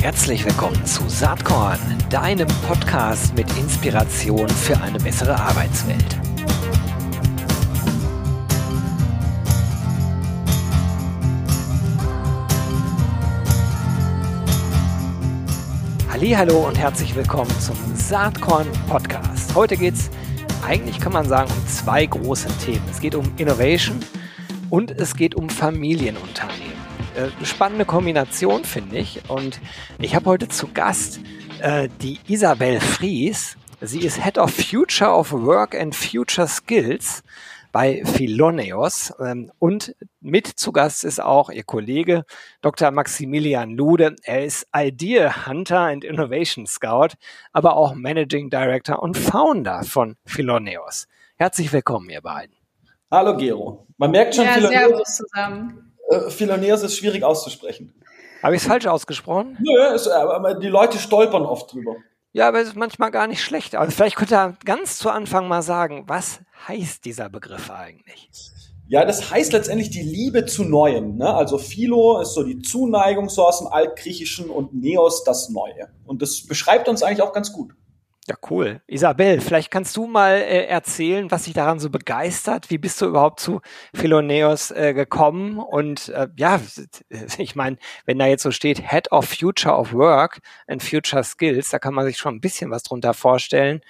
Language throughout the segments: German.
Herzlich willkommen zu Saatkorn, deinem Podcast mit Inspiration für eine bessere Arbeitswelt. Hallo und herzlich willkommen zum Saatkorn Podcast. Heute geht es eigentlich kann man sagen um zwei große Themen. Es geht um Innovation und es geht um Familienunternehmen. Äh, spannende Kombination, finde ich. Und ich habe heute zu Gast äh, die Isabel Fries. Sie ist Head of Future of Work and Future Skills bei Philoneos. Ähm, und mit zu Gast ist auch ihr Kollege Dr. Maximilian Lude. Er ist Idea Hunter and Innovation Scout, aber auch Managing Director und Founder von Philoneos. Herzlich willkommen, ihr beiden. Hallo Gero. Man merkt schon, ja, Philoneos, zusammen. Äh, ist schwierig auszusprechen. Habe ich es falsch ausgesprochen? Nö, es, aber die Leute stolpern oft drüber. Ja, aber es ist manchmal gar nicht schlecht. Also vielleicht könnte er ganz zu Anfang mal sagen, was heißt dieser Begriff eigentlich? Ja, das heißt letztendlich die Liebe zu Neuem. Ne? Also Philo ist so die Zuneigung so aus dem Altgriechischen und Neos das Neue. Und das beschreibt uns eigentlich auch ganz gut. Ja, cool. Isabel, vielleicht kannst du mal äh, erzählen, was dich daran so begeistert. Wie bist du überhaupt zu Philoneos äh, gekommen? Und äh, ja, ich meine, wenn da jetzt so steht Head of Future of Work and Future Skills, da kann man sich schon ein bisschen was drunter vorstellen.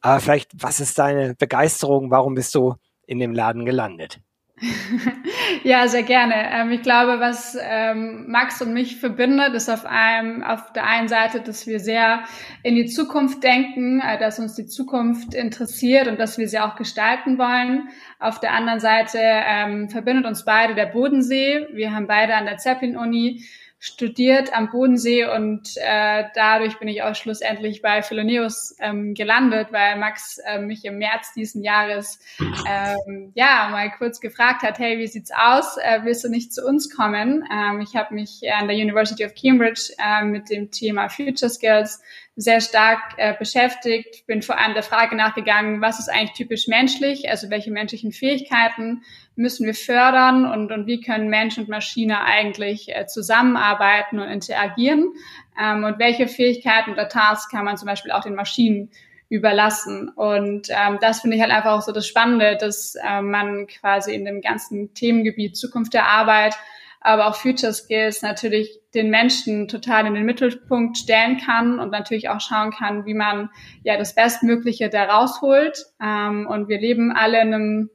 Aber vielleicht, was ist deine Begeisterung? Warum bist du in dem Laden gelandet? ja, sehr gerne. Ähm, ich glaube, was ähm, Max und mich verbindet, ist auf einem, auf der einen Seite, dass wir sehr in die Zukunft denken, äh, dass uns die Zukunft interessiert und dass wir sie auch gestalten wollen. Auf der anderen Seite ähm, verbindet uns beide der Bodensee. Wir haben beide an der Zeppelin-Uni studiert am Bodensee und äh, dadurch bin ich auch schlussendlich bei Philoneus ähm, gelandet, weil Max äh, mich im März diesen Jahres ähm, ja mal kurz gefragt hat, hey, wie sieht's aus? Äh, willst du nicht zu uns kommen? Ähm, ich habe mich an der University of Cambridge äh, mit dem Thema Future Skills sehr stark äh, beschäftigt, bin vor allem der Frage nachgegangen, was ist eigentlich typisch menschlich, also welche menschlichen Fähigkeiten müssen wir fördern und, und wie können Mensch und Maschine eigentlich äh, zusammenarbeiten und interagieren ähm, und welche Fähigkeiten oder Tasks kann man zum Beispiel auch den Maschinen überlassen. Und ähm, das finde ich halt einfach auch so das Spannende, dass äh, man quasi in dem ganzen Themengebiet Zukunft der Arbeit aber auch Future Skills natürlich den Menschen total in den Mittelpunkt stellen kann und natürlich auch schauen kann, wie man ja das Bestmögliche da rausholt. Ähm, und wir leben alle in einem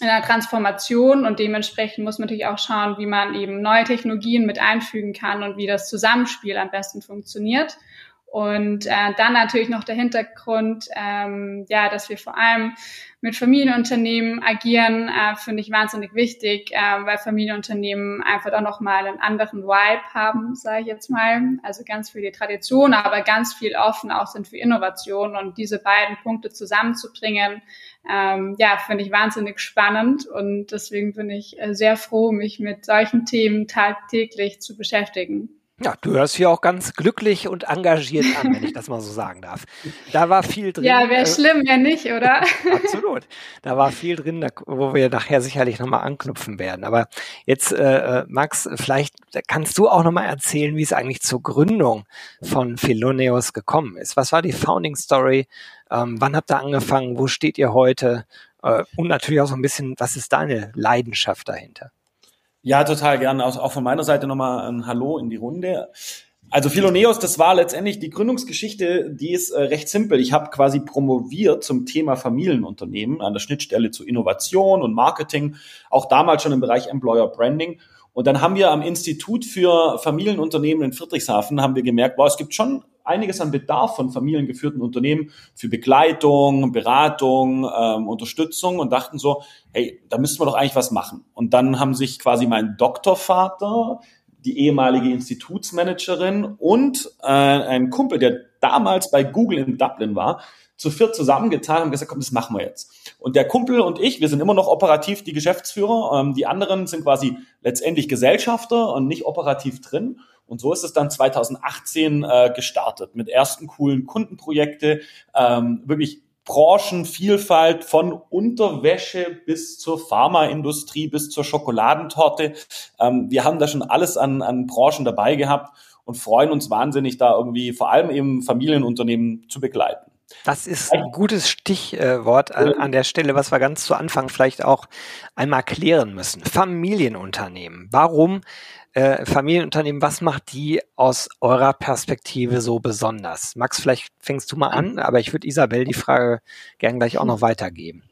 in einer Transformation und dementsprechend muss man natürlich auch schauen, wie man eben neue Technologien mit einfügen kann und wie das Zusammenspiel am besten funktioniert. Und äh, dann natürlich noch der Hintergrund, ähm, ja, dass wir vor allem mit Familienunternehmen agieren, äh, finde ich wahnsinnig wichtig, äh, weil Familienunternehmen einfach auch nochmal einen anderen Vibe haben, sage ich jetzt mal. Also ganz viel die Tradition, aber ganz viel offen auch sind für Innovation und diese beiden Punkte zusammenzubringen, ähm, ja, finde ich wahnsinnig spannend und deswegen bin ich äh, sehr froh, mich mit solchen Themen tagtäglich zu beschäftigen. Ja, du hörst hier auch ganz glücklich und engagiert an, wenn ich das mal so sagen darf. Da war viel drin. Ja, wäre äh, schlimm, wenn nicht, oder? Absolut. Da war viel drin, wo wir nachher sicherlich nochmal anknüpfen werden. Aber jetzt, äh, äh, Max, vielleicht kannst du auch nochmal erzählen, wie es eigentlich zur Gründung von Philoneos gekommen ist. Was war die Founding Story? Ähm, wann habt ihr angefangen? Wo steht ihr heute? Äh, und natürlich auch so ein bisschen, was ist deine Leidenschaft dahinter? Ja, total gern. Auch, auch von meiner Seite nochmal ein Hallo in die Runde. Also Philoneos, das war letztendlich die Gründungsgeschichte, die ist äh, recht simpel. Ich habe quasi promoviert zum Thema Familienunternehmen an der Schnittstelle zu Innovation und Marketing, auch damals schon im Bereich Employer Branding. Und dann haben wir am Institut für Familienunternehmen in Friedrichshafen haben wir gemerkt, boah, es gibt schon einiges an Bedarf von familiengeführten Unternehmen für Begleitung, Beratung, ähm, Unterstützung und dachten so, hey, da müssten wir doch eigentlich was machen. Und dann haben sich quasi mein Doktorvater, die ehemalige Institutsmanagerin und äh, ein Kumpel, der damals bei Google in Dublin war, zu viert zusammengetan und gesagt, komm, das machen wir jetzt. Und der Kumpel und ich, wir sind immer noch operativ die Geschäftsführer. Ähm, die anderen sind quasi letztendlich Gesellschafter und nicht operativ drin. Und so ist es dann 2018 äh, gestartet mit ersten coolen Kundenprojekte, ähm, wirklich Branchenvielfalt von Unterwäsche bis zur Pharmaindustrie, bis zur Schokoladentorte. Ähm, wir haben da schon alles an, an Branchen dabei gehabt und freuen uns wahnsinnig, da irgendwie vor allem eben Familienunternehmen zu begleiten. Das ist ein gutes Stichwort an der Stelle, was wir ganz zu Anfang vielleicht auch einmal klären müssen. Familienunternehmen. Warum äh, Familienunternehmen, was macht die aus eurer Perspektive so besonders? Max, vielleicht fängst du mal an, aber ich würde Isabel die Frage gern gleich auch noch weitergeben.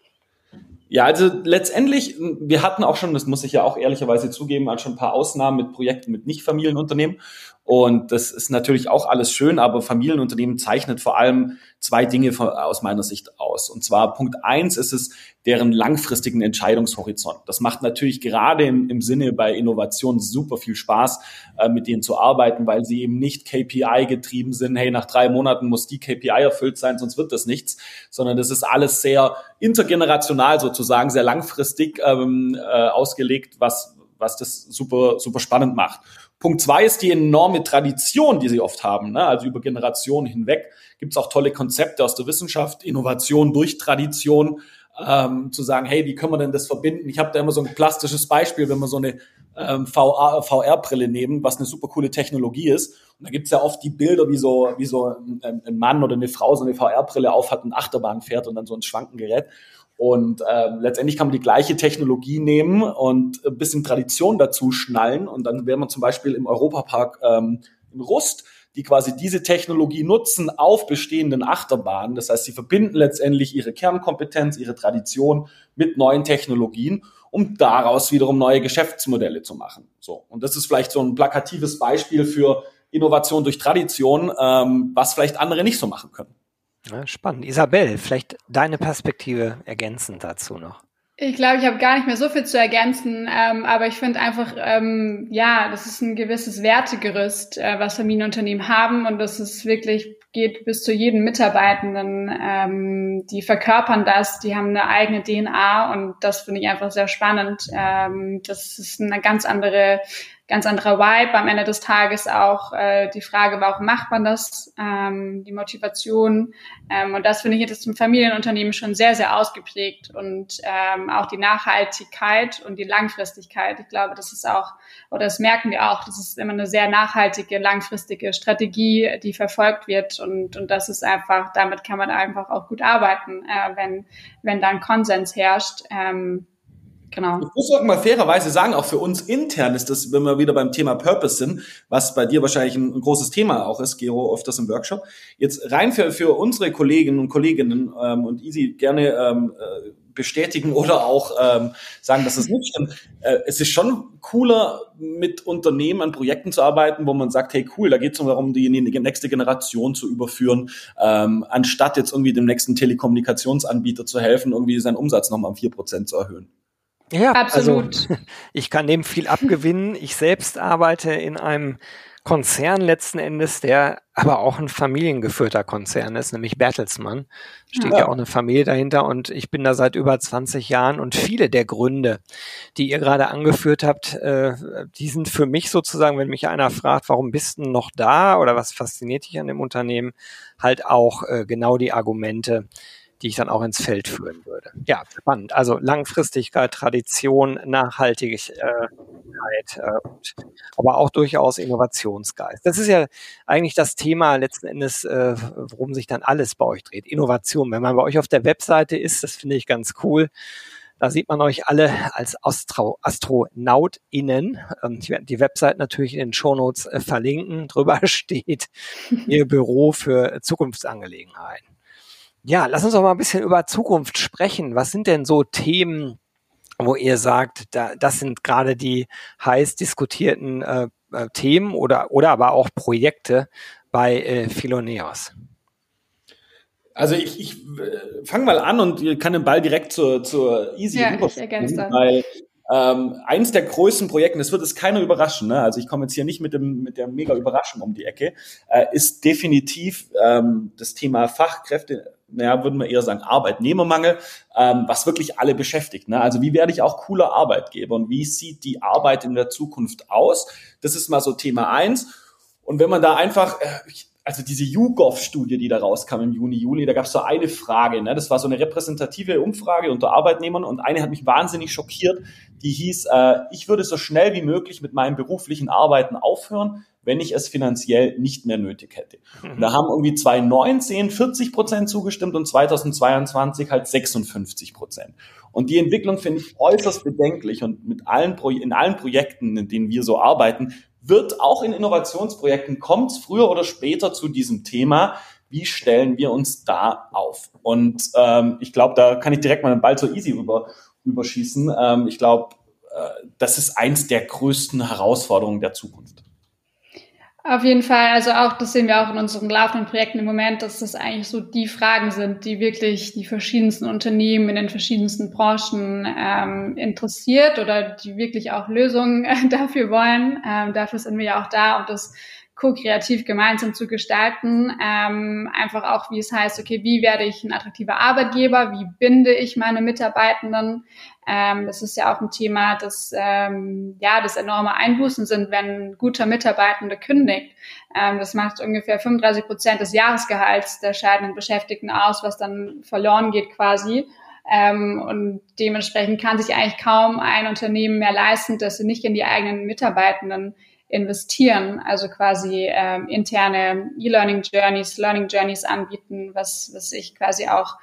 Ja, also letztendlich, wir hatten auch schon, das muss ich ja auch ehrlicherweise zugeben, schon ein paar Ausnahmen mit Projekten mit Nicht-Familienunternehmen. Und das ist natürlich auch alles schön, aber Familienunternehmen zeichnet vor allem zwei Dinge aus meiner Sicht aus. Und zwar Punkt eins ist es deren langfristigen Entscheidungshorizont. Das macht natürlich gerade im, im Sinne bei Innovation super viel Spaß, äh, mit denen zu arbeiten, weil sie eben nicht KPI getrieben sind. Hey, nach drei Monaten muss die KPI erfüllt sein, sonst wird das nichts, sondern das ist alles sehr intergenerational sozusagen, sehr langfristig ähm, äh, ausgelegt, was, was das super, super spannend macht. Punkt zwei ist die enorme Tradition, die sie oft haben. Ne? Also über Generationen hinweg gibt es auch tolle Konzepte aus der Wissenschaft, Innovation durch Tradition, ähm, zu sagen, hey, wie können wir denn das verbinden? Ich habe da immer so ein plastisches Beispiel, wenn wir so eine ähm, VR-Brille nehmen, was eine super coole Technologie ist. Und da gibt's ja oft die Bilder, wie so, wie so ein, ein Mann oder eine Frau so eine VR-Brille aufhat und Achterbahn fährt und dann so ein Schwanken gerät. Und äh, letztendlich kann man die gleiche Technologie nehmen und ein bisschen Tradition dazu schnallen. Und dann wäre man zum Beispiel im Europapark ähm, in Rust, die quasi diese Technologie nutzen auf bestehenden Achterbahnen. Das heißt, sie verbinden letztendlich ihre Kernkompetenz, ihre Tradition mit neuen Technologien, um daraus wiederum neue Geschäftsmodelle zu machen. So. Und das ist vielleicht so ein plakatives Beispiel für Innovation durch Tradition, ähm, was vielleicht andere nicht so machen können. Ja, spannend. Isabel, vielleicht deine Perspektive ergänzend dazu noch. Ich glaube, ich habe gar nicht mehr so viel zu ergänzen, ähm, aber ich finde einfach, ähm, ja, das ist ein gewisses Wertegerüst, äh, was Familienunternehmen haben und das ist wirklich geht bis zu jedem Mitarbeitenden. Ähm, die verkörpern das, die haben eine eigene DNA und das finde ich einfach sehr spannend. Ähm, das ist eine ganz andere ganz anderer Vibe. Am Ende des Tages auch äh, die Frage, warum macht man das, ähm, die Motivation. Ähm, und das finde ich jetzt im Familienunternehmen schon sehr, sehr ausgeprägt. Und ähm, auch die Nachhaltigkeit und die Langfristigkeit. Ich glaube, das ist auch, oder das merken wir auch, das ist immer eine sehr nachhaltige, langfristige Strategie, die verfolgt wird. Und, und das ist einfach, damit kann man einfach auch gut arbeiten, äh, wenn, wenn dann Konsens herrscht. Ähm, Genau. Ich muss auch mal fairerweise sagen, auch für uns intern ist das, wenn wir wieder beim Thema Purpose sind, was bei dir wahrscheinlich ein, ein großes Thema auch ist, Gero, öfters im Workshop. Jetzt rein für, für unsere Kolleginnen und Kolleginnen ähm, und Easy gerne ähm, äh, bestätigen oder auch ähm, sagen, dass es nicht stimmt. Äh, es ist schon cooler, mit Unternehmen an Projekten zu arbeiten, wo man sagt, hey cool, da geht es darum, die, die nächste Generation zu überführen, ähm, anstatt jetzt irgendwie dem nächsten Telekommunikationsanbieter zu helfen, irgendwie seinen Umsatz nochmal um vier Prozent zu erhöhen. Ja, absolut. Also, ich kann dem viel abgewinnen. Ich selbst arbeite in einem Konzern letzten Endes, der aber auch ein familiengeführter Konzern ist, nämlich Bertelsmann. Steht ja. ja. auch eine Familie dahinter und ich bin da seit über 20 Jahren und viele der Gründe, die ihr gerade angeführt habt, äh, die sind für mich sozusagen, wenn mich einer fragt, warum bist du noch da oder was fasziniert dich an dem Unternehmen, halt auch äh, genau die Argumente, die ich dann auch ins Feld führen würde. Ja, spannend. Also Langfristigkeit, Tradition, Nachhaltigkeit, äh, und, aber auch durchaus Innovationsgeist. Das ist ja eigentlich das Thema letzten Endes, äh, worum sich dann alles bei euch dreht. Innovation. Wenn man bei euch auf der Webseite ist, das finde ich ganz cool. Da sieht man euch alle als Astro AstronautInnen. Ähm, ich werde die Website natürlich in den Shownotes äh, verlinken. Drüber steht Ihr Büro für Zukunftsangelegenheiten. Ja, lass uns doch mal ein bisschen über Zukunft sprechen. Was sind denn so Themen, wo ihr sagt, da, das sind gerade die heiß diskutierten äh, äh, Themen oder, oder aber auch Projekte bei äh, Philoneos? Also ich, ich äh, fange mal an und kann den Ball direkt zur, zur Easy ja, ich ergänze. weil ähm, eins der größten Projekte, das wird es keiner überraschen, ne? also ich komme jetzt hier nicht mit, dem, mit der mega Überraschung um die Ecke, äh, ist definitiv ähm, das Thema Fachkräfte naja, würden wir eher sagen, Arbeitnehmermangel, ähm, was wirklich alle beschäftigt. Ne? Also wie werde ich auch cooler Arbeitgeber und wie sieht die Arbeit in der Zukunft aus? Das ist mal so Thema eins. Und wenn man da einfach, äh, also diese YouGov-Studie, die da rauskam im Juni, Juli, da gab es so eine Frage, ne? das war so eine repräsentative Umfrage unter Arbeitnehmern und eine hat mich wahnsinnig schockiert, die hieß, äh, ich würde so schnell wie möglich mit meinem beruflichen Arbeiten aufhören, wenn ich es finanziell nicht mehr nötig hätte. Und da haben irgendwie 2019 40 Prozent zugestimmt und 2022 halt 56 Prozent. Und die Entwicklung finde ich äußerst bedenklich und mit allen Pro in allen Projekten, in denen wir so arbeiten, wird auch in Innovationsprojekten, kommt es früher oder später zu diesem Thema, wie stellen wir uns da auf? Und ähm, ich glaube, da kann ich direkt mal einen Ball zur Easy rüber, rüberschießen. Ähm, ich glaube, äh, das ist eins der größten Herausforderungen der Zukunft. Auf jeden Fall, also auch, das sehen wir auch in unseren laufenden Projekten im Moment, dass das eigentlich so die Fragen sind, die wirklich die verschiedensten Unternehmen in den verschiedensten Branchen ähm, interessiert oder die wirklich auch Lösungen dafür wollen. Ähm, dafür sind wir ja auch da, um das ko-kreativ gemeinsam zu gestalten. Ähm, einfach auch, wie es heißt, okay, wie werde ich ein attraktiver Arbeitgeber? Wie binde ich meine Mitarbeitenden? Ähm, das ist ja auch ein Thema, das ähm, ja das enorme Einbußen sind, wenn ein guter Mitarbeitende kündigt. Ähm, das macht ungefähr 35 Prozent des Jahresgehalts der scheidenden Beschäftigten aus, was dann verloren geht quasi. Ähm, und dementsprechend kann sich eigentlich kaum ein Unternehmen mehr leisten, dass sie nicht in die eigenen Mitarbeitenden investieren, also quasi ähm, interne E-Learning Journeys, Learning Journeys anbieten, was, was ich quasi auch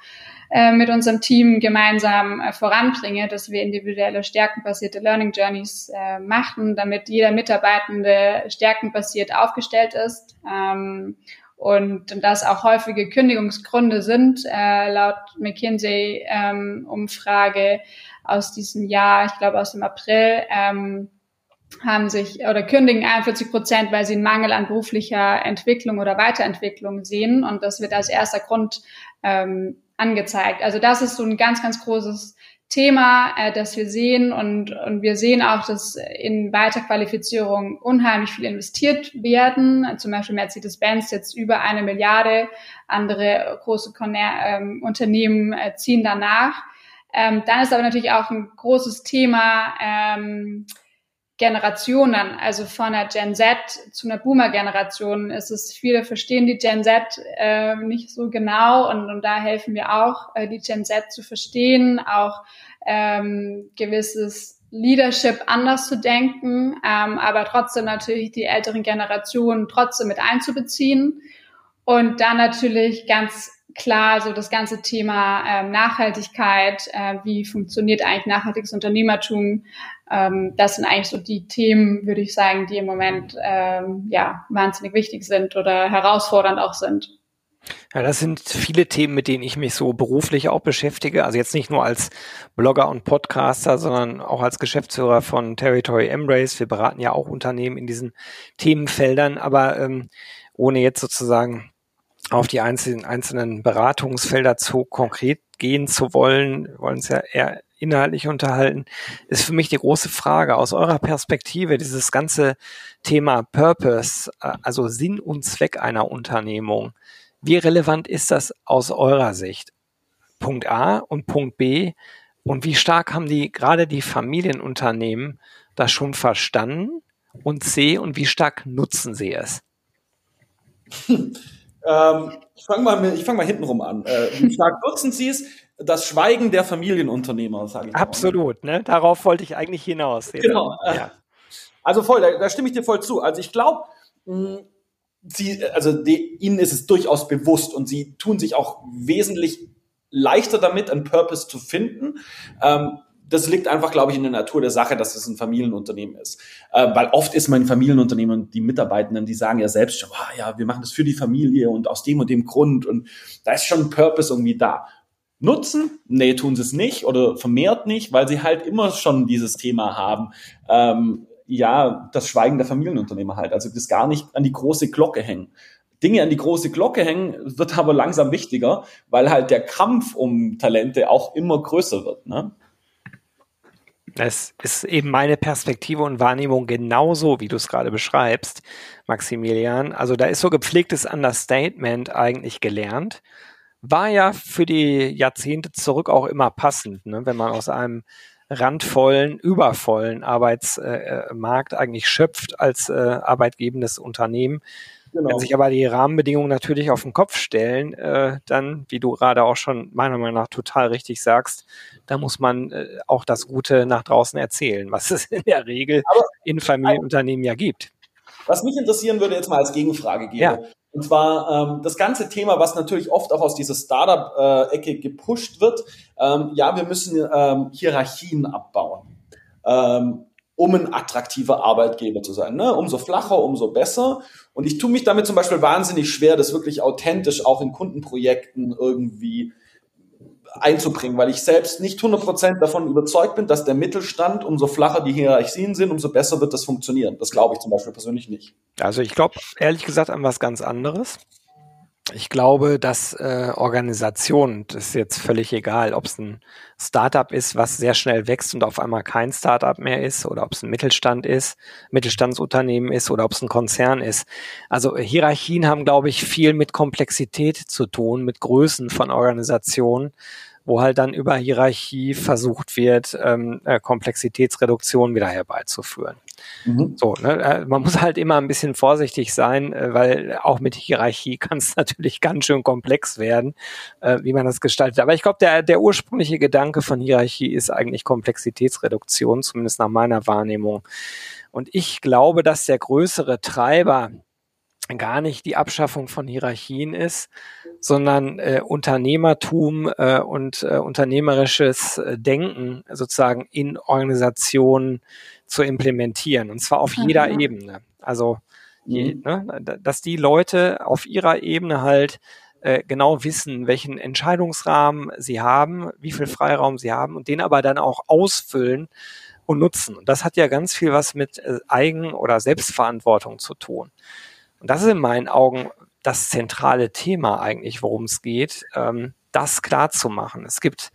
äh, mit unserem Team gemeinsam äh, voranbringe, dass wir individuelle stärkenbasierte Learning Journeys äh, machen, damit jeder Mitarbeitende stärkenbasiert aufgestellt ist. Ähm, und das auch häufige Kündigungsgründe sind, äh, laut McKinsey-Umfrage ähm, aus diesem Jahr, ich glaube aus dem April, ähm, haben sich oder kündigen 41 Prozent, weil sie einen Mangel an beruflicher Entwicklung oder Weiterentwicklung sehen. Und das wird als erster Grund ähm, angezeigt. Also das ist so ein ganz, ganz großes Thema, äh, das wir sehen. Und, und wir sehen auch, dass in Weiterqualifizierung unheimlich viel investiert werden. Zum Beispiel Mercedes-Benz jetzt über eine Milliarde. Andere große Conner ähm, Unternehmen äh, ziehen danach. Ähm, dann ist aber natürlich auch ein großes Thema, ähm, Generationen, also von der Gen Z zu einer Boomer-Generation ist es, viele verstehen die Gen Z äh, nicht so genau und, und da helfen wir auch, äh, die Gen Z zu verstehen, auch ähm, gewisses Leadership anders zu denken, ähm, aber trotzdem natürlich die älteren Generationen trotzdem mit einzubeziehen und dann natürlich ganz klar so das ganze Thema ähm, Nachhaltigkeit, äh, wie funktioniert eigentlich nachhaltiges Unternehmertum, ähm, das sind eigentlich so die Themen, würde ich sagen, die im Moment ähm, ja wahnsinnig wichtig sind oder herausfordernd auch sind. Ja, das sind viele Themen, mit denen ich mich so beruflich auch beschäftige. Also jetzt nicht nur als Blogger und Podcaster, sondern auch als Geschäftsführer von Territory Embrace. Wir beraten ja auch Unternehmen in diesen Themenfeldern, aber ähm, ohne jetzt sozusagen auf die einzelnen, einzelnen Beratungsfelder zu konkret gehen zu wollen, wollen es ja eher inhaltlich unterhalten, ist für mich die große Frage aus eurer Perspektive, dieses ganze Thema Purpose, äh, also Sinn und Zweck einer Unternehmung. Wie relevant ist das aus eurer Sicht? Punkt A und Punkt B. Und wie stark haben die, gerade die Familienunternehmen, das schon verstanden? Und C, und wie stark nutzen sie es? Ähm, ich fange mal, fang mal hintenrum an. Äh, wie stark nutzen Sie es? Das Schweigen der Familienunternehmer, sage ich. Absolut, mal, ne? Darauf wollte ich eigentlich hinaus. Genau. Ja. Also voll, da, da stimme ich dir voll zu. Also ich glaube, sie, also die, ihnen ist es durchaus bewusst und sie tun sich auch wesentlich leichter damit, einen Purpose zu finden. Ähm, das liegt einfach, glaube ich, in der Natur der Sache, dass es ein Familienunternehmen ist. Äh, weil oft ist mein Familienunternehmen und die Mitarbeitenden, die sagen ja selbst schon, oh, ja, wir machen das für die Familie und aus dem und dem Grund und da ist schon ein Purpose irgendwie da. Nutzen? Nee, tun sie es nicht oder vermehrt nicht, weil sie halt immer schon dieses Thema haben. Ähm, ja, das Schweigen der Familienunternehmer halt. Also das gar nicht an die große Glocke hängen. Dinge an die große Glocke hängen, wird aber langsam wichtiger, weil halt der Kampf um Talente auch immer größer wird. Ne? Es ist eben meine Perspektive und Wahrnehmung genauso, wie du es gerade beschreibst, Maximilian. Also da ist so gepflegtes Understatement eigentlich gelernt. War ja für die Jahrzehnte zurück auch immer passend, ne? wenn man aus einem randvollen, übervollen Arbeitsmarkt äh, eigentlich schöpft als äh, arbeitgebendes Unternehmen. Genau. Wenn sich aber die Rahmenbedingungen natürlich auf den Kopf stellen, äh, dann, wie du gerade auch schon meiner Meinung nach total richtig sagst, da muss man äh, auch das Gute nach draußen erzählen, was es in der Regel aber, in Familienunternehmen ja gibt. Was mich interessieren würde jetzt mal als Gegenfrage geben. Ja. Und zwar ähm, das ganze Thema, was natürlich oft auch aus dieser Startup-Ecke gepusht wird. Ähm, ja, wir müssen ähm, Hierarchien abbauen, ähm, um ein attraktiver Arbeitgeber zu sein. Ne? Umso flacher, umso besser. Und ich tue mich damit zum Beispiel wahnsinnig schwer, das wirklich authentisch auch in Kundenprojekten irgendwie einzubringen, weil ich selbst nicht 100% davon überzeugt bin, dass der Mittelstand, umso flacher die Hierarchien sind, umso besser wird das funktionieren. Das glaube ich zum Beispiel persönlich nicht. Also ich glaube ehrlich gesagt an was ganz anderes. Ich glaube, dass äh, Organisationen, das ist jetzt völlig egal, ob es ein Startup ist, was sehr schnell wächst und auf einmal kein Startup mehr ist, oder ob es ein Mittelstand ist, Mittelstandsunternehmen ist, oder ob es ein Konzern ist. Also Hierarchien haben, glaube ich, viel mit Komplexität zu tun, mit Größen von Organisationen wo halt dann über Hierarchie versucht wird, ähm, äh, Komplexitätsreduktion wieder herbeizuführen. Mhm. So, ne, äh, man muss halt immer ein bisschen vorsichtig sein, äh, weil auch mit Hierarchie kann es natürlich ganz schön komplex werden, äh, wie man das gestaltet. Aber ich glaube, der, der ursprüngliche Gedanke von Hierarchie ist eigentlich Komplexitätsreduktion, zumindest nach meiner Wahrnehmung. Und ich glaube, dass der größere Treiber gar nicht die Abschaffung von Hierarchien ist, sondern äh, Unternehmertum äh, und äh, unternehmerisches Denken sozusagen in Organisationen zu implementieren und zwar auf jeder mhm. Ebene. Also je, mhm. ne, dass die Leute auf ihrer Ebene halt äh, genau wissen, welchen Entscheidungsrahmen sie haben, wie viel Freiraum sie haben und den aber dann auch ausfüllen und nutzen. Und das hat ja ganz viel was mit äh, Eigen- oder Selbstverantwortung zu tun. Und das ist in meinen Augen das zentrale Thema eigentlich, worum es geht, ähm, das klar zu machen. Es gibt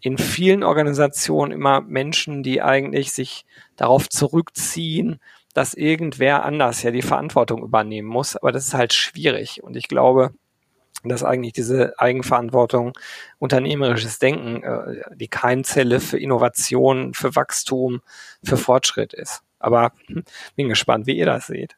in vielen Organisationen immer Menschen, die eigentlich sich darauf zurückziehen, dass irgendwer anders ja die Verantwortung übernehmen muss. Aber das ist halt schwierig. Und ich glaube, dass eigentlich diese Eigenverantwortung, unternehmerisches Denken, äh, die Keimzelle für Innovation, für Wachstum, für Fortschritt ist. Aber hm, bin gespannt, wie ihr das seht.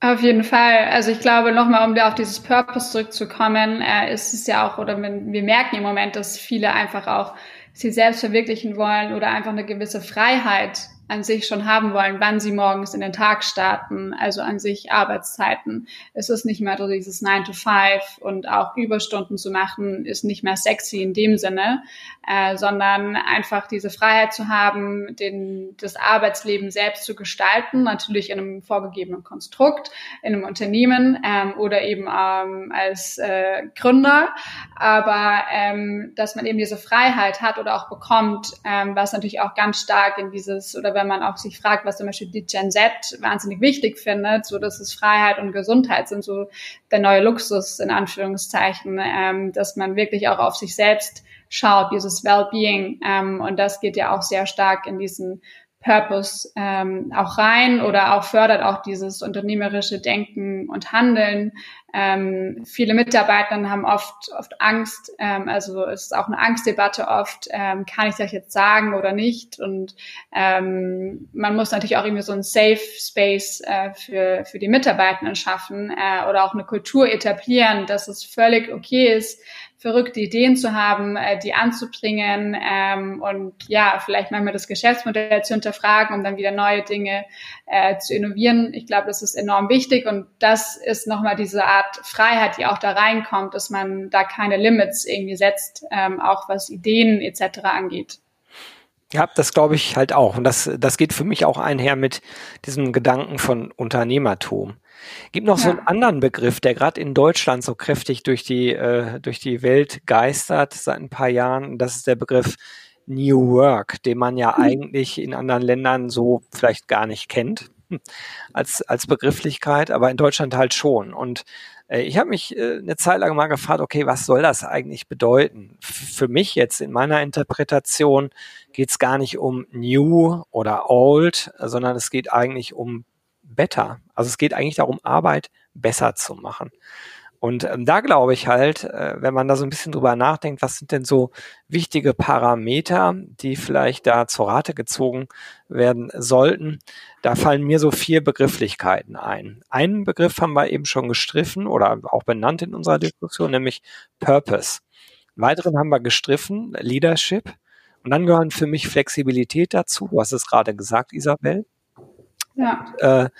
Auf jeden Fall. Also ich glaube, nochmal, um da auf dieses Purpose zurückzukommen, äh, ist es ja auch, oder wir merken im Moment, dass viele einfach auch sie selbst verwirklichen wollen oder einfach eine gewisse Freiheit an sich schon haben wollen, wann sie morgens in den Tag starten, also an sich Arbeitszeiten. Es ist nicht mehr so dieses 9 to 5 und auch Überstunden zu machen, ist nicht mehr sexy in dem Sinne, äh, sondern einfach diese Freiheit zu haben, den, das Arbeitsleben selbst zu gestalten, natürlich in einem vorgegebenen Konstrukt, in einem Unternehmen ähm, oder eben ähm, als äh, Gründer, aber ähm, dass man eben diese Freiheit hat oder auch bekommt, ähm, was natürlich auch ganz stark in dieses oder wenn man auch sich fragt, was zum Beispiel die Gen Z wahnsinnig wichtig findet, so dass es Freiheit und Gesundheit sind so der neue Luxus in Anführungszeichen, ähm, dass man wirklich auch auf sich selbst schaut, dieses Wellbeing ähm, und das geht ja auch sehr stark in diesen Purpose ähm, auch rein oder auch fördert auch dieses unternehmerische Denken und Handeln. Ähm, viele Mitarbeiter haben oft oft Angst, ähm, also es ist auch eine Angstdebatte oft, ähm, kann ich das jetzt sagen oder nicht? Und ähm, man muss natürlich auch irgendwie so ein Safe Space äh, für für die Mitarbeitenden schaffen äh, oder auch eine Kultur etablieren, dass es völlig okay ist, verrückte Ideen zu haben, äh, die anzubringen ähm, und ja, vielleicht manchmal das Geschäftsmodell zu hinterfragen und dann wieder neue Dinge äh, zu innovieren. Ich glaube, das ist enorm wichtig und das ist nochmal diese Art Freiheit, die auch da reinkommt, dass man da keine Limits irgendwie setzt, ähm, auch was Ideen etc. angeht. Ja, das glaube ich halt auch. Und das, das geht für mich auch einher mit diesem Gedanken von Unternehmertum. Gibt noch ja. so einen anderen Begriff, der gerade in Deutschland so kräftig durch die, äh, durch die Welt geistert seit ein paar Jahren. Das ist der Begriff New Work, den man ja mhm. eigentlich in anderen Ländern so vielleicht gar nicht kennt als, als Begrifflichkeit, aber in Deutschland halt schon. Und ich habe mich äh, eine Zeit lang mal gefragt, okay, was soll das eigentlich bedeuten? Für mich jetzt in meiner Interpretation geht es gar nicht um New oder Old, sondern es geht eigentlich um better. Also es geht eigentlich darum, Arbeit besser zu machen. Und ähm, da glaube ich halt, äh, wenn man da so ein bisschen drüber nachdenkt, was sind denn so wichtige Parameter, die vielleicht da zur Rate gezogen werden sollten, da fallen mir so vier Begrifflichkeiten ein. Einen Begriff haben wir eben schon gestriffen oder auch benannt in unserer Diskussion, nämlich Purpose. Weiteren haben wir gestriffen, Leadership. Und dann gehören für mich Flexibilität dazu. Du hast es gerade gesagt, Isabel. Ja. Äh,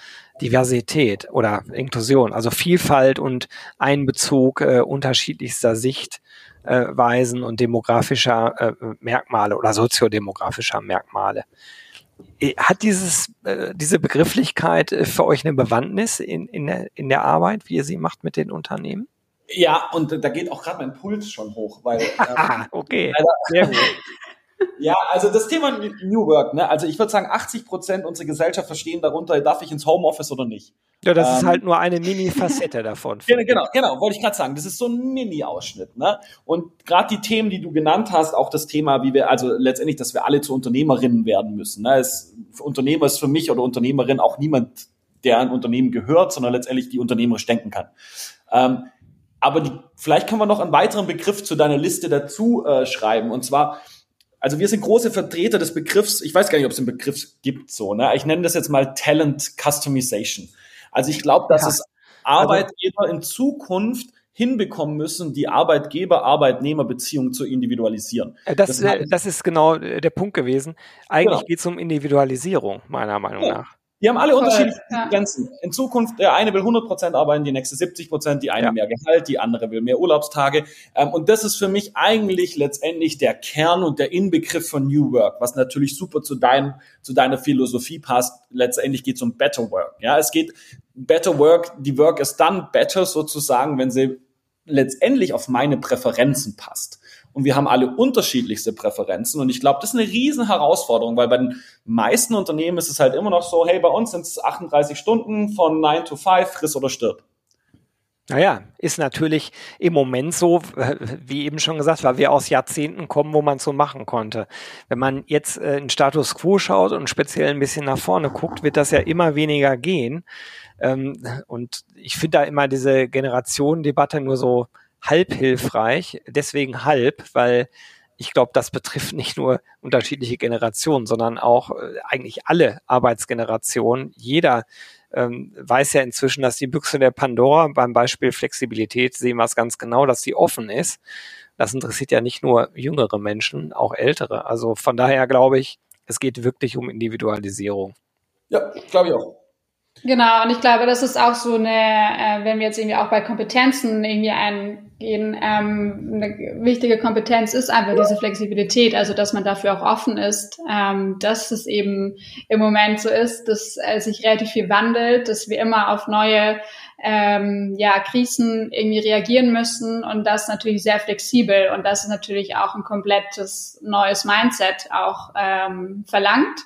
Diversität oder Inklusion, also Vielfalt und Einbezug äh, unterschiedlichster Sichtweisen und demografischer äh, Merkmale oder soziodemografischer Merkmale. Äh, hat dieses, äh, diese Begrifflichkeit äh, für euch eine Bewandtnis in, in, der, in der Arbeit, wie ihr sie macht mit den Unternehmen? Ja, und da geht auch gerade mein Puls schon hoch, weil. Ähm, okay. Sehr gut. Ja, also das Thema New Work, ne? Also ich würde sagen, 80 Prozent unserer Gesellschaft verstehen darunter, darf ich ins Homeoffice oder nicht. Ja, das ähm, ist halt nur eine Mini-Facette davon. Genau, genau, genau, wollte ich gerade sagen. Das ist so ein Mini-Ausschnitt, ne? Und gerade die Themen, die du genannt hast, auch das Thema, wie wir, also letztendlich, dass wir alle zu Unternehmerinnen werden müssen. Ne? Es, Unternehmer ist für mich oder Unternehmerin auch niemand, der ein Unternehmen gehört, sondern letztendlich die unternehmerisch denken kann. Ähm, aber die, vielleicht können wir noch einen weiteren Begriff zu deiner Liste dazu äh, schreiben. Und zwar, also wir sind große Vertreter des Begriffs, ich weiß gar nicht, ob es einen Begriff gibt so, ne? Ich nenne das jetzt mal Talent Customization. Also ich glaube, dass ja. es Arbeitgeber also, in Zukunft hinbekommen müssen, die Arbeitgeber-Arbeitnehmer-Beziehung zu individualisieren. Äh, das, das, heißt, das, ist genau äh, der Punkt gewesen. Eigentlich genau. geht es um Individualisierung, meiner Meinung ja. nach. Die haben alle Voll, unterschiedliche ja. Grenzen. In Zukunft, der eine will 100 Prozent arbeiten, die nächste 70 Prozent, die eine ja. mehr Gehalt, die andere will mehr Urlaubstage. Ähm, und das ist für mich eigentlich letztendlich der Kern und der Inbegriff von New Work, was natürlich super zu, deinem, zu deiner Philosophie passt. Letztendlich geht es um Better Work. Ja, es geht Better Work, die Work ist dann better sozusagen, wenn sie letztendlich auf meine Präferenzen passt und wir haben alle unterschiedlichste Präferenzen. Und ich glaube, das ist eine riesen Herausforderung, weil bei den meisten Unternehmen ist es halt immer noch so, hey, bei uns sind es 38 Stunden von 9 to 5, friss oder stirb. Naja, ist natürlich im Moment so, wie eben schon gesagt, weil wir aus Jahrzehnten kommen, wo man so machen konnte. Wenn man jetzt äh, in Status Quo schaut und speziell ein bisschen nach vorne guckt, wird das ja immer weniger gehen. Ähm, und ich finde da immer diese Generationendebatte nur so halb hilfreich. Deswegen halb, weil ich glaube, das betrifft nicht nur unterschiedliche Generationen, sondern auch äh, eigentlich alle Arbeitsgenerationen. Jeder ähm, weiß ja inzwischen, dass die Büchse der Pandora beim Beispiel Flexibilität sehen wir es ganz genau, dass die offen ist. Das interessiert ja nicht nur jüngere Menschen, auch ältere. Also von daher glaube ich, es geht wirklich um Individualisierung. Ja, glaube ich auch. Genau, und ich glaube, das ist auch so eine, äh, wenn wir jetzt irgendwie auch bei Kompetenzen irgendwie eingehen, ähm, eine wichtige Kompetenz ist einfach diese Flexibilität, also dass man dafür auch offen ist, ähm, dass es eben im Moment so ist, dass äh, sich relativ viel wandelt, dass wir immer auf neue ähm, ja, Krisen irgendwie reagieren müssen und das natürlich sehr flexibel und das ist natürlich auch ein komplettes neues Mindset auch ähm, verlangt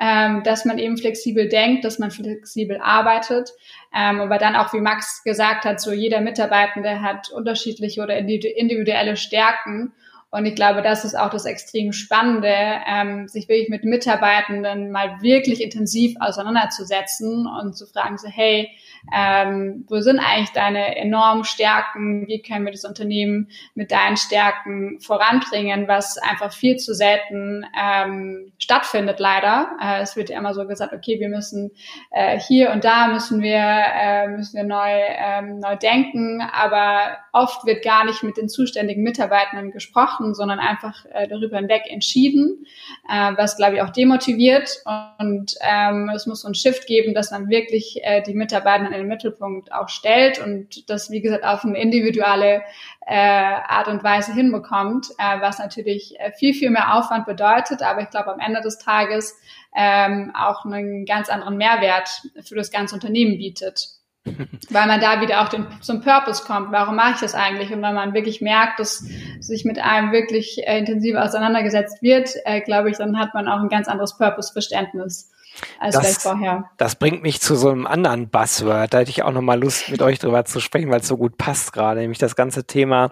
ähm, dass man eben flexibel denkt, dass man flexibel arbeitet. Ähm, aber dann auch, wie Max gesagt hat, so jeder Mitarbeitende hat unterschiedliche oder individuelle Stärken. Und ich glaube, das ist auch das extrem Spannende, ähm, sich wirklich mit Mitarbeitenden mal wirklich intensiv auseinanderzusetzen und zu fragen, so, hey, ähm, wo sind eigentlich deine enormen Stärken? Wie können wir das Unternehmen mit deinen Stärken voranbringen, was einfach viel zu selten ähm, stattfindet, leider. Äh, es wird ja immer so gesagt, okay, wir müssen äh, hier und da müssen wir, äh, müssen wir neu, ähm, neu denken, aber oft wird gar nicht mit den zuständigen Mitarbeitenden gesprochen, sondern einfach äh, darüber hinweg entschieden, äh, was, glaube ich, auch demotiviert. Und ähm, es muss so ein Shift geben, dass man wirklich äh, die Mitarbeitenden in den Mittelpunkt auch stellt und das, wie gesagt, auf eine individuelle äh, Art und Weise hinbekommt, äh, was natürlich äh, viel, viel mehr Aufwand bedeutet. Aber ich glaube, am Ende des Tages ähm, auch einen ganz anderen Mehrwert für das ganze Unternehmen bietet. weil man da wieder auch den, zum Purpose kommt. Warum mache ich das eigentlich? Und wenn man wirklich merkt, dass sich mit einem wirklich äh, intensiv auseinandergesetzt wird, äh, glaube ich, dann hat man auch ein ganz anderes Purpose-Verständnis als das, vielleicht vorher. Das bringt mich zu so einem anderen Buzzword. Da hätte ich auch nochmal Lust, mit euch drüber zu sprechen, weil es so gut passt gerade, nämlich das ganze Thema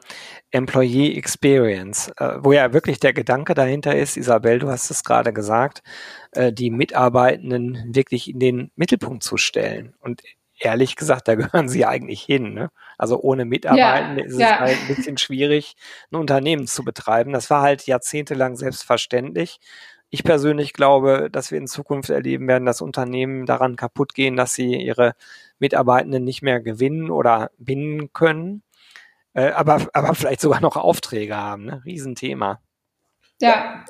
Employee Experience, äh, wo ja wirklich der Gedanke dahinter ist, Isabel, du hast es gerade gesagt, äh, die Mitarbeitenden wirklich in den Mittelpunkt zu stellen. Und ehrlich gesagt, da gehören sie eigentlich hin. Ne? Also ohne Mitarbeitende ja, ist es ja. halt ein bisschen schwierig, ein Unternehmen zu betreiben. Das war halt jahrzehntelang selbstverständlich. Ich persönlich glaube, dass wir in Zukunft erleben werden, dass Unternehmen daran kaputt gehen, dass sie ihre Mitarbeitenden nicht mehr gewinnen oder binden können, äh, aber, aber vielleicht sogar noch Aufträge haben. Ne? Riesenthema. Ja.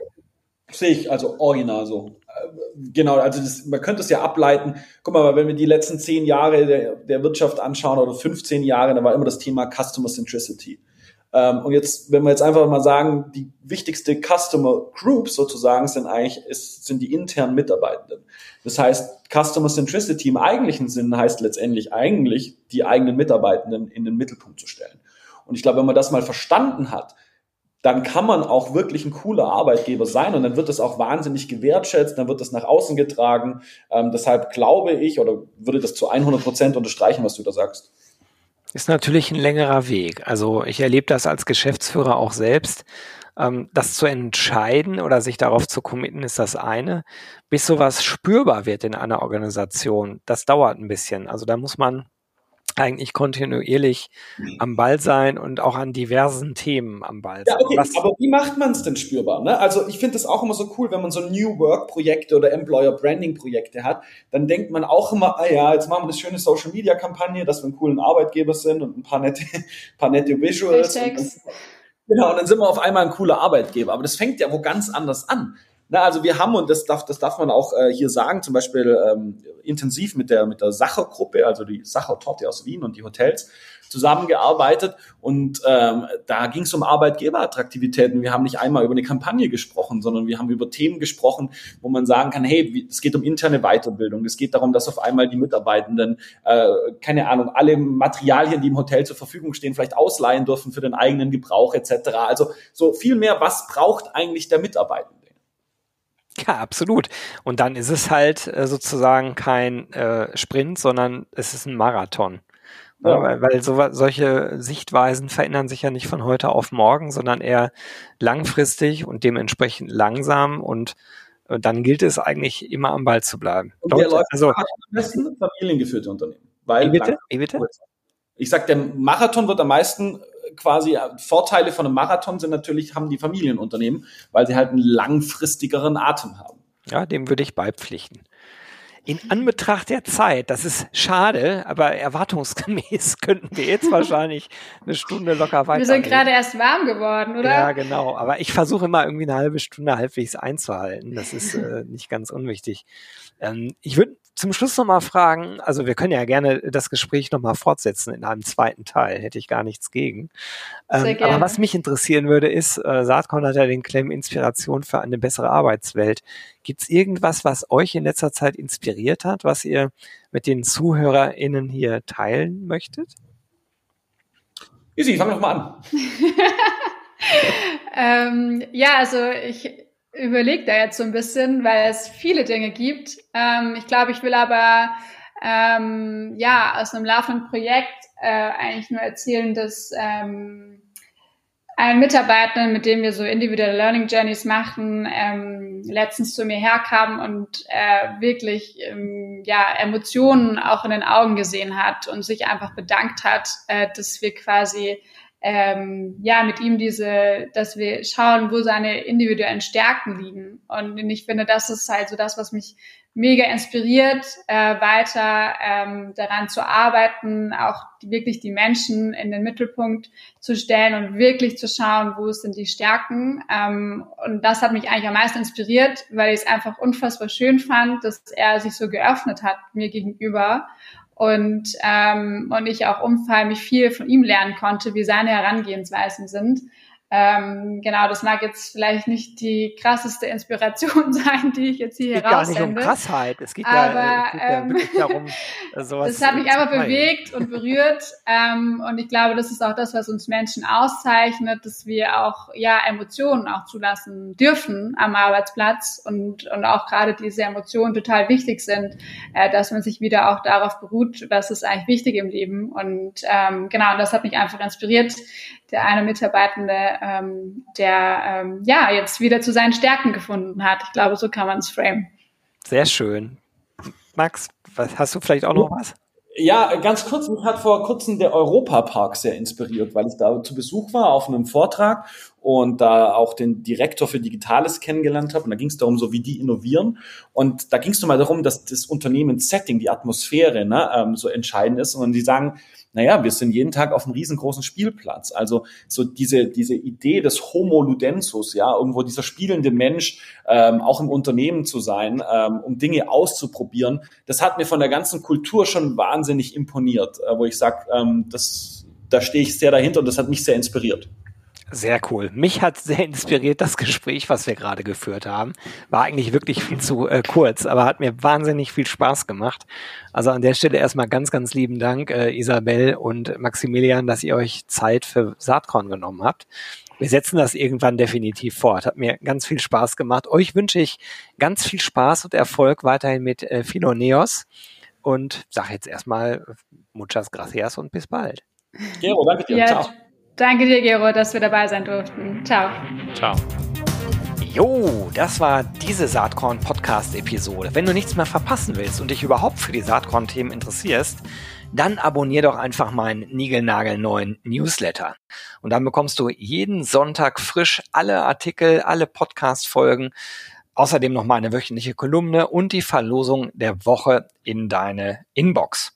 Sehe ich also original so. Genau, also das, man könnte es ja ableiten. Guck mal, wenn wir die letzten zehn Jahre der, der Wirtschaft anschauen oder 15 Jahre, da war immer das Thema Customer Centricity. Ähm, und jetzt, wenn wir jetzt einfach mal sagen, die wichtigste Customer Groups sozusagen sind eigentlich, ist, sind die internen Mitarbeitenden. Das heißt, Customer Centricity im eigentlichen Sinn heißt letztendlich eigentlich, die eigenen Mitarbeitenden in den Mittelpunkt zu stellen. Und ich glaube, wenn man das mal verstanden hat, dann kann man auch wirklich ein cooler Arbeitgeber sein und dann wird das auch wahnsinnig gewertschätzt, dann wird das nach außen getragen. Ähm, deshalb glaube ich oder würde das zu 100 Prozent unterstreichen, was du da sagst. Ist natürlich ein längerer Weg. Also ich erlebe das als Geschäftsführer auch selbst. Ähm, das zu entscheiden oder sich darauf zu committen, ist das eine. Bis sowas spürbar wird in einer Organisation, das dauert ein bisschen. Also da muss man eigentlich kontinuierlich mhm. am Ball sein und auch an diversen Themen am Ball sein. Ja, okay, Was aber wie macht man es denn spürbar? Ne? Also ich finde es auch immer so cool, wenn man so New Work-Projekte oder Employer Branding-Projekte hat, dann denkt man auch immer, ah ja, jetzt machen wir eine schöne Social-Media-Kampagne, dass wir einen coolen Arbeitgeber sind und ein paar nette, paar nette Visuals. Und genau, und dann sind wir auf einmal ein cooler Arbeitgeber. Aber das fängt ja wo ganz anders an. Na, also wir haben, und das darf, das darf man auch äh, hier sagen, zum Beispiel ähm, intensiv mit der, mit der Sacher-Gruppe, also die Sacher-Torte aus Wien und die Hotels, zusammengearbeitet. Und ähm, da ging es um Arbeitgeberattraktivitäten. Wir haben nicht einmal über eine Kampagne gesprochen, sondern wir haben über Themen gesprochen, wo man sagen kann, hey, es geht um interne Weiterbildung. Es geht darum, dass auf einmal die Mitarbeitenden, äh, keine Ahnung, alle Materialien, die im Hotel zur Verfügung stehen, vielleicht ausleihen dürfen für den eigenen Gebrauch etc. Also so viel mehr, was braucht eigentlich der Mitarbeitende? Ja, absolut. Und dann ist es halt äh, sozusagen kein äh, Sprint, sondern es ist ein Marathon. Ja. Weil, weil so, solche Sichtweisen verändern sich ja nicht von heute auf morgen, sondern eher langfristig und dementsprechend langsam und äh, dann gilt es eigentlich immer am Ball zu bleiben. Und Dort, läuft also, am besten familiengeführte Unternehmen. Weil wie bitte? Wie bitte? Ich sag, der Marathon wird am meisten quasi äh, Vorteile von einem Marathon sind natürlich, haben die Familienunternehmen, weil sie halt einen langfristigeren Atem haben. Ja, dem würde ich beipflichten. In Anbetracht der Zeit, das ist schade, aber erwartungsgemäß könnten wir jetzt wahrscheinlich eine Stunde locker weiter. Wir sind gerade erst warm geworden, oder? Ja, genau. Aber ich versuche immer irgendwie eine halbe Stunde halbwegs einzuhalten. Das ist äh, nicht ganz unwichtig. Ähm, ich würde zum Schluss nochmal fragen, also wir können ja gerne das Gespräch nochmal fortsetzen in einem zweiten Teil, hätte ich gar nichts gegen. Ähm, aber was mich interessieren würde, ist, äh, Saatkorn hat ja den Claim Inspiration für eine bessere Arbeitswelt. Gibt es irgendwas, was euch in letzter Zeit inspiriert hat, was ihr mit den ZuhörerInnen hier teilen möchtet? Easy, fang doch mal an. ähm, ja, also ich überlege da jetzt so ein bisschen, weil es viele Dinge gibt. Ähm, ich glaube, ich will aber ähm, ja aus einem laufenden Projekt äh, eigentlich nur erzählen, dass ähm, ein Mitarbeiter, mit dem wir so individuelle Learning Journeys machen, ähm, letztens zu mir herkam und äh, wirklich ähm, ja Emotionen auch in den Augen gesehen hat und sich einfach bedankt hat, äh, dass wir quasi ähm, ja, mit ihm diese, dass wir schauen, wo seine individuellen Stärken liegen. Und ich finde, das ist halt so das, was mich mega inspiriert, äh, weiter ähm, daran zu arbeiten, auch die, wirklich die Menschen in den Mittelpunkt zu stellen und wirklich zu schauen, wo sind die Stärken. Ähm, und das hat mich eigentlich am meisten inspiriert, weil ich es einfach unfassbar schön fand, dass er sich so geöffnet hat mir gegenüber und, ähm, und ich auch unfallmäßig viel von ihm lernen konnte, wie seine Herangehensweisen sind. Ähm, genau, das mag jetzt vielleicht nicht die krasseste Inspiration sein, die ich jetzt hier heraussende. Es geht gar nicht um Krassheit, es geht aber, ja, geht ja ähm, wirklich darum, sowas Das hat mich einfach bewegt und berührt ähm, und ich glaube, das ist auch das, was uns Menschen auszeichnet, dass wir auch ja Emotionen auch zulassen dürfen am Arbeitsplatz und, und auch gerade diese Emotionen total wichtig sind, äh, dass man sich wieder auch darauf beruht, was ist eigentlich wichtig im Leben. Und ähm, genau, und das hat mich einfach inspiriert, der eine Mitarbeitende, ähm, der ähm, ja jetzt wieder zu seinen Stärken gefunden hat. Ich glaube, so kann man es frame. Sehr schön. Max, was, hast du vielleicht auch noch was? Ja, ganz kurz, mich hat vor kurzem der Europapark sehr inspiriert, weil ich da zu Besuch war auf einem Vortrag und da auch den Direktor für Digitales kennengelernt habe. Und da ging es darum, so wie die innovieren. Und da ging es mal darum, dass das Unternehmenssetting, die Atmosphäre ne, ähm, so entscheidend ist. Und die sagen, naja, wir sind jeden Tag auf einem riesengroßen Spielplatz. Also so diese, diese Idee des Homo Ludensus, ja, irgendwo dieser spielende Mensch, ähm, auch im Unternehmen zu sein, ähm, um Dinge auszuprobieren, das hat mir von der ganzen Kultur schon wahnsinnig imponiert, äh, wo ich sage, ähm, da stehe ich sehr dahinter und das hat mich sehr inspiriert. Sehr cool. Mich hat sehr inspiriert das Gespräch, was wir gerade geführt haben. War eigentlich wirklich viel zu äh, kurz, aber hat mir wahnsinnig viel Spaß gemacht. Also an der Stelle erstmal ganz, ganz lieben Dank, äh, Isabel und Maximilian, dass ihr euch Zeit für Saatkorn genommen habt. Wir setzen das irgendwann definitiv fort. Hat mir ganz viel Spaß gemacht. Euch wünsche ich ganz viel Spaß und Erfolg weiterhin mit äh, Philoneos und sage jetzt erstmal muchas gracias und bis bald. Gero, danke dir. Ja. Ciao. Danke dir, Gero, dass wir dabei sein durften. Ciao. Ciao. Jo, das war diese Saatkorn-Podcast-Episode. Wenn du nichts mehr verpassen willst und dich überhaupt für die Saatkorn-Themen interessierst, dann abonnier doch einfach meinen niegelnagelneuen Newsletter. Und dann bekommst du jeden Sonntag frisch alle Artikel, alle Podcast-Folgen, außerdem noch meine wöchentliche Kolumne und die Verlosung der Woche in deine Inbox.